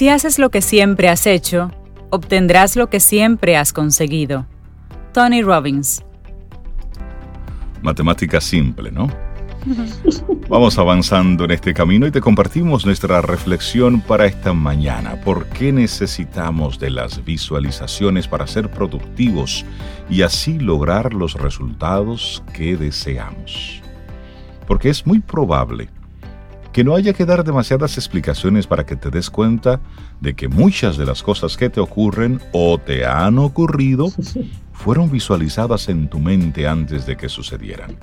Si haces lo que siempre has hecho, obtendrás lo que siempre has conseguido. Tony Robbins. Matemática simple, ¿no? Vamos avanzando en este camino y te compartimos nuestra reflexión para esta mañana. ¿Por qué necesitamos de las visualizaciones para ser productivos y así lograr los resultados que deseamos? Porque es muy probable que no haya que dar demasiadas explicaciones para que te des cuenta de que muchas de las cosas que te ocurren o te han ocurrido fueron visualizadas en tu mente antes de que sucedieran.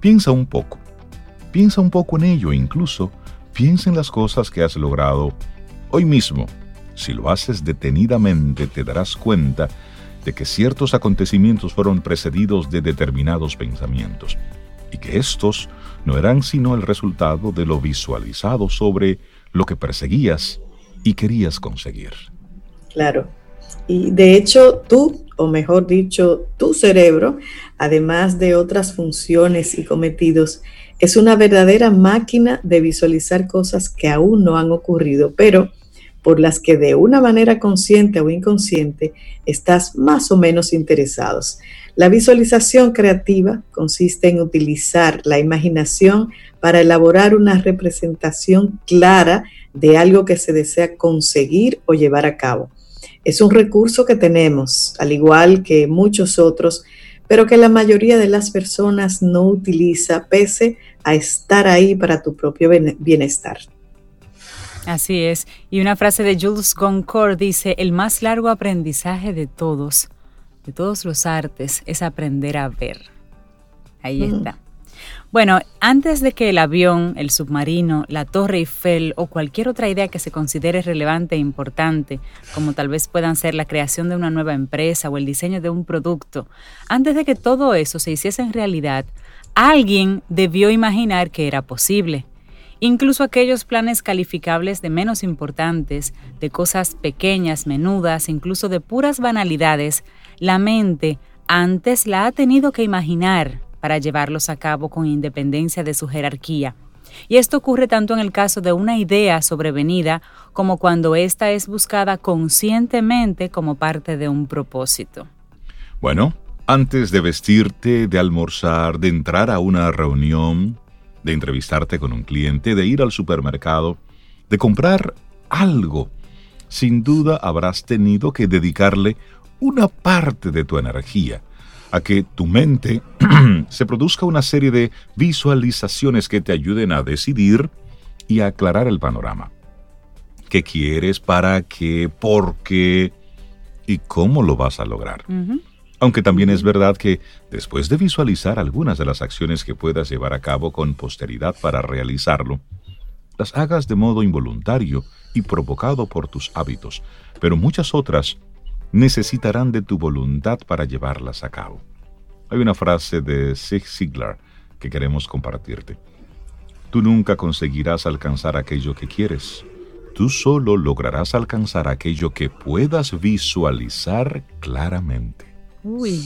Piensa un poco. Piensa un poco en ello, incluso piensa en las cosas que has logrado hoy mismo. Si lo haces detenidamente, te darás cuenta de que ciertos acontecimientos fueron precedidos de determinados pensamientos y que estos no eran sino el resultado de lo visualizado sobre lo que perseguías y querías conseguir. Claro. Y de hecho, tú, o mejor dicho, tu cerebro, además de otras funciones y cometidos, es una verdadera máquina de visualizar cosas que aún no han ocurrido, pero por las que de una manera consciente o inconsciente estás más o menos interesados. La visualización creativa consiste en utilizar la imaginación para elaborar una representación clara de algo que se desea conseguir o llevar a cabo. Es un recurso que tenemos, al igual que muchos otros, pero que la mayoría de las personas no utiliza pese a estar ahí para tu propio bienestar. Así es. Y una frase de Jules Goncourt dice, el más largo aprendizaje de todos, de todos los artes, es aprender a ver. Ahí mm. está. Bueno, antes de que el avión, el submarino, la Torre Eiffel o cualquier otra idea que se considere relevante e importante, como tal vez puedan ser la creación de una nueva empresa o el diseño de un producto, antes de que todo eso se hiciese en realidad, alguien debió imaginar que era posible. Incluso aquellos planes calificables de menos importantes, de cosas pequeñas, menudas, incluso de puras banalidades, la mente antes la ha tenido que imaginar para llevarlos a cabo con independencia de su jerarquía. Y esto ocurre tanto en el caso de una idea sobrevenida como cuando ésta es buscada conscientemente como parte de un propósito. Bueno, antes de vestirte, de almorzar, de entrar a una reunión, de entrevistarte con un cliente, de ir al supermercado, de comprar algo, sin duda habrás tenido que dedicarle una parte de tu energía a que tu mente se produzca una serie de visualizaciones que te ayuden a decidir y a aclarar el panorama. ¿Qué quieres? ¿Para qué? ¿Por qué? ¿Y cómo lo vas a lograr? Aunque también es verdad que después de visualizar algunas de las acciones que puedas llevar a cabo con posteridad para realizarlo, las hagas de modo involuntario y provocado por tus hábitos, pero muchas otras necesitarán de tu voluntad para llevarlas a cabo. Hay una frase de Zig Ziglar que queremos compartirte. Tú nunca conseguirás alcanzar aquello que quieres. Tú solo lograrás alcanzar aquello que puedas visualizar claramente. Uy,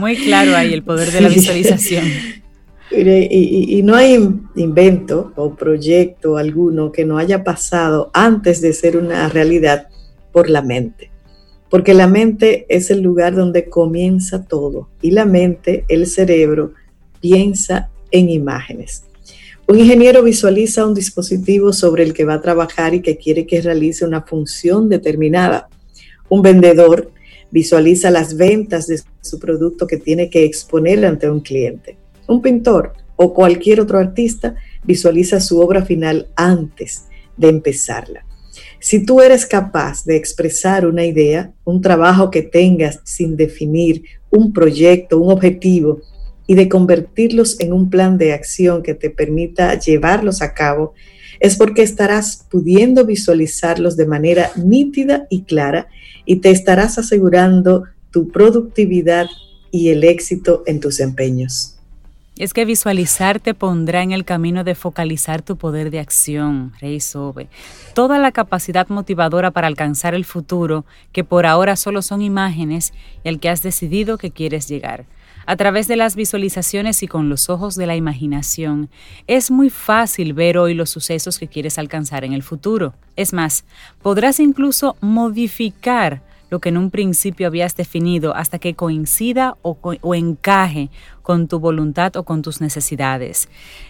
muy claro ahí el poder de la visualización. Y, y, no hay invento o proyecto alguno que no haya pasado antes de ser una realidad por la mente porque la mente es el lugar donde comienza todo y la mente, el cerebro, piensa en imágenes. Un ingeniero visualiza un dispositivo sobre el que va a trabajar y que quiere que realice una función determinada. Un vendedor visualiza las ventas de su producto que tiene que exponer ante un cliente. Un pintor o cualquier otro artista visualiza su obra final antes de empezarla. Si tú eres capaz de expresar una idea, un trabajo que tengas sin definir, un proyecto, un objetivo, y de convertirlos en un plan de acción que te permita llevarlos a cabo, es porque estarás pudiendo visualizarlos de manera nítida y clara y te estarás asegurando tu productividad y el éxito en tus empeños. Es que visualizar te pondrá en el camino de focalizar tu poder de acción, Rey Sobe. Toda la capacidad motivadora para alcanzar el futuro, que por ahora solo son imágenes, y al que has decidido que quieres llegar. A través de las visualizaciones y con los ojos de la imaginación, es muy fácil ver hoy los sucesos que quieres alcanzar en el futuro. Es más, podrás incluso modificar lo que en un principio habías definido hasta que coincida o, encaje con tu voluntad o con tus necesidades.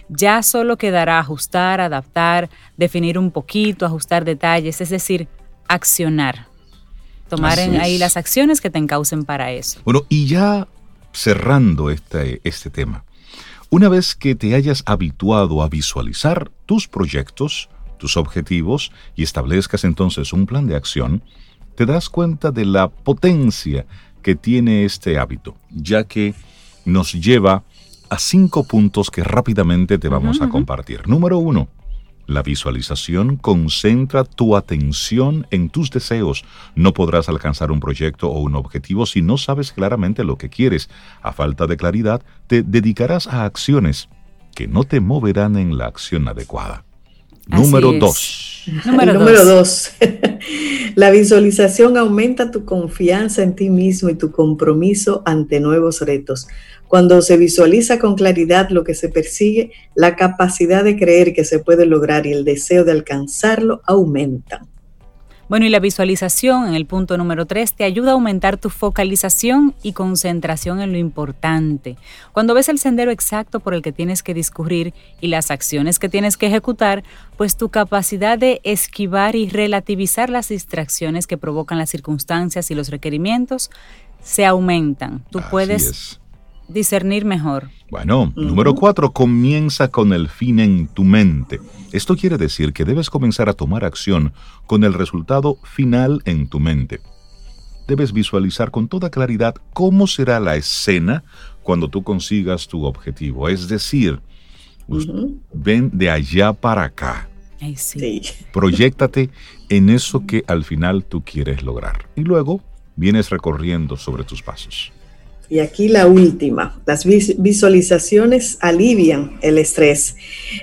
Ya solo quedará ajustar, adaptar, definir un poquito, ajustar detalles, es decir, accionar. Tomar en ahí las acciones que te encaucen para eso. Bueno, y ya cerrando este, este tema, una vez que te hayas habituado a visualizar tus proyectos, tus objetivos y establezcas entonces un plan de acción, te das cuenta de la potencia que tiene este hábito, ya que nos lleva a cinco puntos que rápidamente te vamos a compartir. Número uno, la visualización concentra tu atención en tus deseos. No podrás alcanzar un proyecto o un objetivo si no sabes claramente lo que quieres. A falta de claridad, te dedicarás a acciones que no te moverán en la acción adecuada. Número dos. Número dos. La visualización aumenta tu confianza en ti mismo y tu compromiso ante nuevos retos. Cuando se visualiza con claridad lo que se persigue, la capacidad de creer que se puede lograr y el deseo de alcanzarlo aumentan. Bueno, y la visualización en el punto número 3 te ayuda a aumentar tu focalización y concentración en lo importante. Cuando ves el sendero exacto por el que tienes que discurrir y las acciones que tienes que ejecutar, pues tu capacidad de esquivar y relativizar las distracciones que provocan las circunstancias y los requerimientos se aumentan. Tú puedes discernir mejor. Bueno, número cuatro, comienza con el fin en tu mente. Esto quiere decir que debes comenzar a tomar acción con el resultado final en tu mente. Debes visualizar con toda claridad cómo será la escena cuando tú consigas tu objetivo. Es decir, ven de allá para acá. sí. Proyéctate en eso que al final tú quieres lograr. Y luego vienes recorriendo sobre tus pasos. Y aquí la última, las visualizaciones alivian el estrés.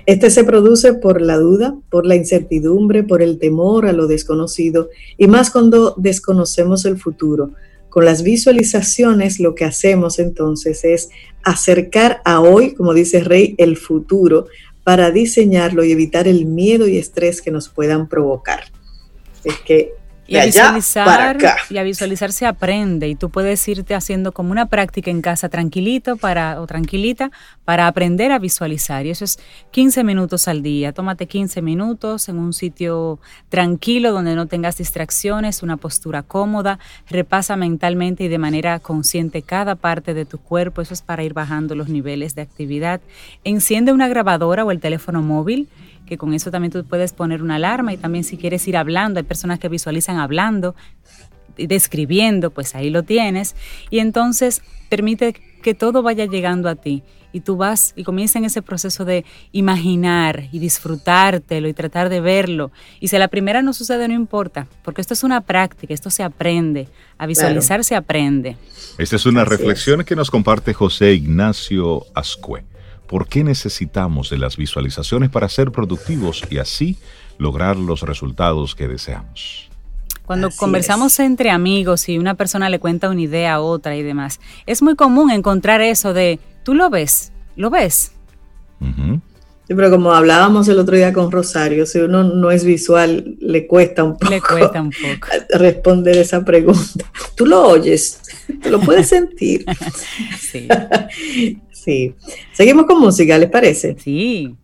Este se produce por la duda, por la incertidumbre, por el temor a lo desconocido y más cuando desconocemos el futuro. Con las visualizaciones lo que hacemos entonces es acercar a hoy, como dice Rey, el futuro para diseñarlo y evitar el miedo y estrés que nos puedan provocar. Es que y a visualizar, y a visualizar se aprende y tú puedes irte haciendo como una práctica en casa tranquilito para, o tranquilita para aprender a visualizar. Y eso es 15 minutos al día. Tómate 15 minutos en un sitio tranquilo donde no tengas distracciones, una postura cómoda. Repasa mentalmente y de manera consciente cada parte de tu cuerpo. Eso es para ir bajando los niveles de actividad. Enciende una grabadora o el teléfono móvil que con eso también tú puedes poner una alarma y también si quieres ir hablando, hay personas que visualizan hablando, describiendo, pues ahí lo tienes. Y entonces permite que todo vaya llegando a ti y tú vas y comienza en ese proceso de imaginar y disfrutártelo y tratar de verlo. Y si a la primera no sucede, no importa, porque esto es una práctica, esto se aprende, a visualizar se aprende. Esta es una reflexión que nos comparte José Ignacio Ascue. ¿Por qué necesitamos de las visualizaciones para ser productivos y así lograr los resultados que deseamos? Cuando conversamos entre amigos y una persona le cuenta una idea a otra y demás, es muy común encontrar eso de, tú lo ves, lo ves. Sí, pero como hablábamos el otro día con Rosario, si uno no es visual, le cuesta un poco, le cuesta un poco. responder esa pregunta. Tú lo oyes, lo puedes sentir. sí. Sí. Seguimos con música, ¿les parece? Sí.